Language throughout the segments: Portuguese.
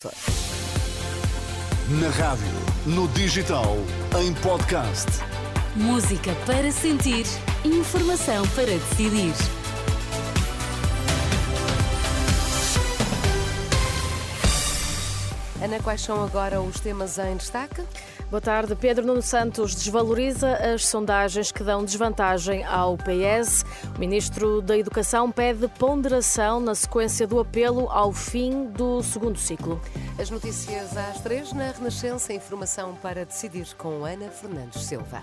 Na rádio, no digital, em podcast. Música para sentir, informação para decidir. Ana, quais são agora os temas em destaque? Boa tarde. Pedro Nuno Santos desvaloriza as sondagens que dão desvantagem ao PS. O ministro da Educação pede ponderação na sequência do apelo ao fim do segundo ciclo. As notícias às três na Renascença. Informação para decidir com Ana Fernandes Silva.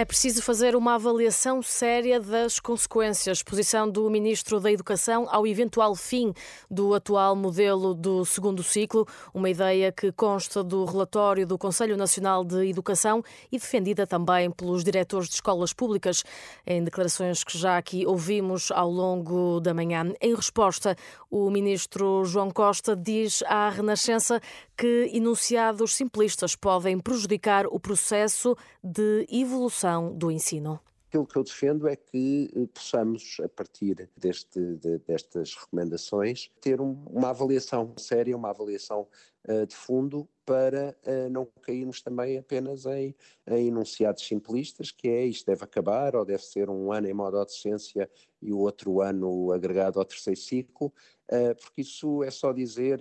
É preciso fazer uma avaliação séria das consequências. Posição do Ministro da Educação ao eventual fim do atual modelo do segundo ciclo, uma ideia que consta do relatório do Conselho Nacional de Educação e defendida também pelos diretores de escolas públicas, em declarações que já aqui ouvimos ao longo da manhã. Em resposta, o Ministro João Costa diz à Renascença que enunciados simplistas podem prejudicar o processo de evolução do ensino. Aquilo que eu defendo é que eh, possamos, a partir deste, de, destas recomendações, ter um, uma avaliação séria, uma avaliação uh, de fundo, para uh, não cairmos também apenas em, em, enunciados simplistas, que é isto deve acabar, ou deve ser um ano em modo de docência e o outro ano agregado ao terceiro ciclo, uh, porque isso é só dizer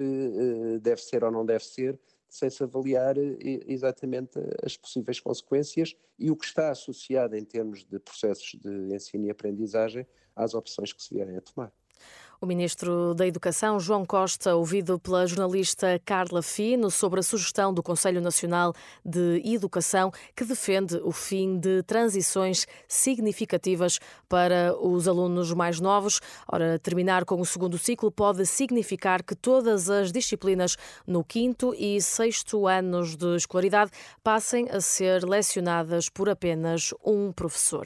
deve ser ou não deve ser, sem se avaliar eh, exatamente as possíveis consequências e o que está associado em termos de processos de ensino e aprendizagem às opções que se vierem a tomar. O ministro da Educação, João Costa, ouvido pela jornalista Carla Fino sobre a sugestão do Conselho Nacional de Educação que defende o fim de transições significativas para os alunos mais novos. Ora, terminar com o segundo ciclo pode significar que todas as disciplinas no quinto e sexto anos de escolaridade passem a ser lecionadas por apenas um professor.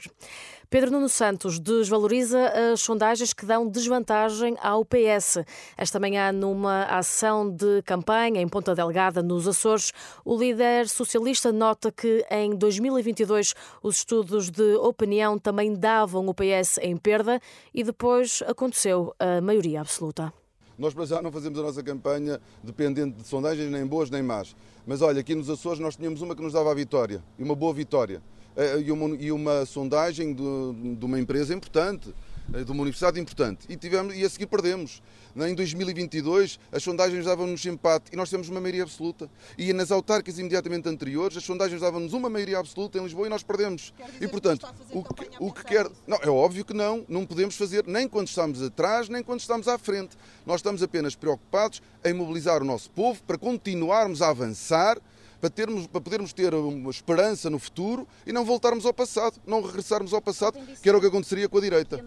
Pedro Nuno Santos desvaloriza as sondagens que dão desvantagem ao PS. Esta manhã, numa ação de campanha em Ponta Delgada, nos Açores, o líder socialista nota que em 2022 os estudos de opinião também davam o PS em perda e depois aconteceu a maioria absoluta. Nós, para já, não fazemos a nossa campanha dependente de sondagens nem boas nem más. Mas olha, aqui nos Açores nós tínhamos uma que nos dava a vitória, e uma boa vitória. Eh, e uma, e uma sondagem de, de uma empresa importante, de uma universidade importante. E, tivemos, e a seguir perdemos. Em 2022, as sondagens davam-nos empate e nós temos uma maioria absoluta. E nas autárquicas imediatamente anteriores, as sondagens davam-nos uma maioria absoluta em Lisboa e nós perdemos. E, portanto, o que, o que quer. Não, é óbvio que não. Não podemos fazer nem quando estamos atrás, nem quando estamos à frente. Nós estamos apenas preocupados em mobilizar o nosso povo para continuarmos a avançar para, termos, para podermos ter uma esperança no futuro e não voltarmos ao passado, não regressarmos ao passado, que era o que aconteceria com a direita.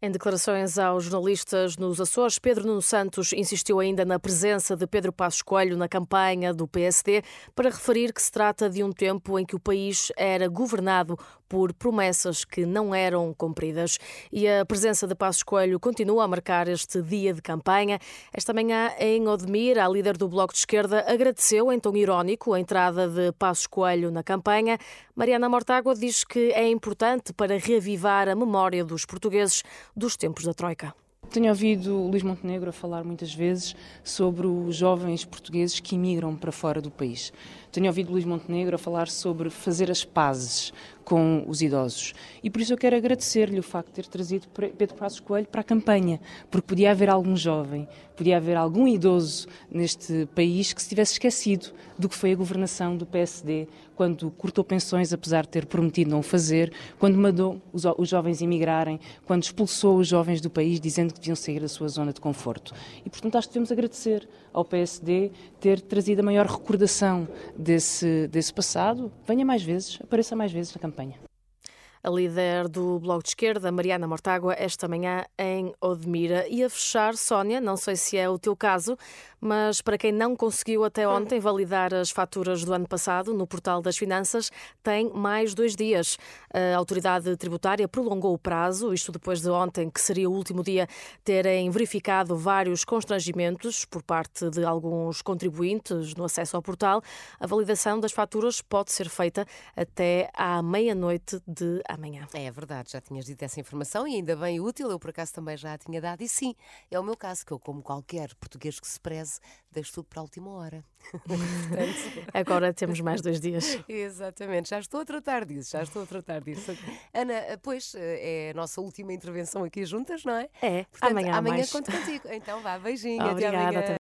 Em declarações aos jornalistas nos Açores, Pedro Nuno Santos insistiu ainda na presença de Pedro Passos Coelho na campanha do PSD para referir que se trata de um tempo em que o país era governado por promessas que não eram cumpridas. E a presença de Passos Coelho continua a marcar este dia de campanha. Esta manhã, em Odmir, a líder do Bloco de Esquerda agradeceu, em tom irónico, a entrada de Passos Coelho na campanha. Mariana Mortágua diz que é importante para reavivar a memória dos portugueses dos tempos da Troika. Tenho ouvido Luís Montenegro a falar muitas vezes sobre os jovens portugueses que imigram para fora do país. Tenho ouvido Luís Montenegro a falar sobre fazer as pazes com os idosos. E por isso eu quero agradecer-lhe o facto de ter trazido Pedro Passos Coelho para a campanha, porque podia haver algum jovem, podia haver algum idoso neste país que se tivesse esquecido do que foi a governação do PSD, quando cortou pensões, apesar de ter prometido não o fazer, quando mandou os, jovens emigrarem, quando expulsou os jovens do país dizendo que deviam sair da sua zona de conforto. E, portanto, acho que devemos agradecer ao PSD ter trazido a maior recordação desse, desse passado. Venha mais vezes, apareça mais vezes na campanha. компании. A líder do Bloco de Esquerda, Mariana Mortágua, esta manhã em Odmira. E a fechar, Sónia, não sei se é o teu caso, mas para quem não conseguiu até ontem validar as faturas do ano passado no Portal das Finanças, tem mais dois dias. A autoridade tributária prolongou o prazo, isto depois de ontem, que seria o último dia, terem verificado vários constrangimentos por parte de alguns contribuintes no acesso ao portal. A validação das faturas pode ser feita até à meia-noite de amanhã amanhã. É verdade, já tinhas dito essa informação e ainda bem útil, eu por acaso também já a tinha dado. E sim, é o meu caso, que eu, como qualquer português que se preze, deixo tudo para a última hora. Portanto, Agora temos mais dois dias. Exatamente, já estou a tratar disso, já estou a tratar disso. Ana, pois é a nossa última intervenção aqui juntas, não é? É, Portanto, amanhã amanhã mais. conto contigo. Então vá, beijinho, até Obrigada, amanhã. até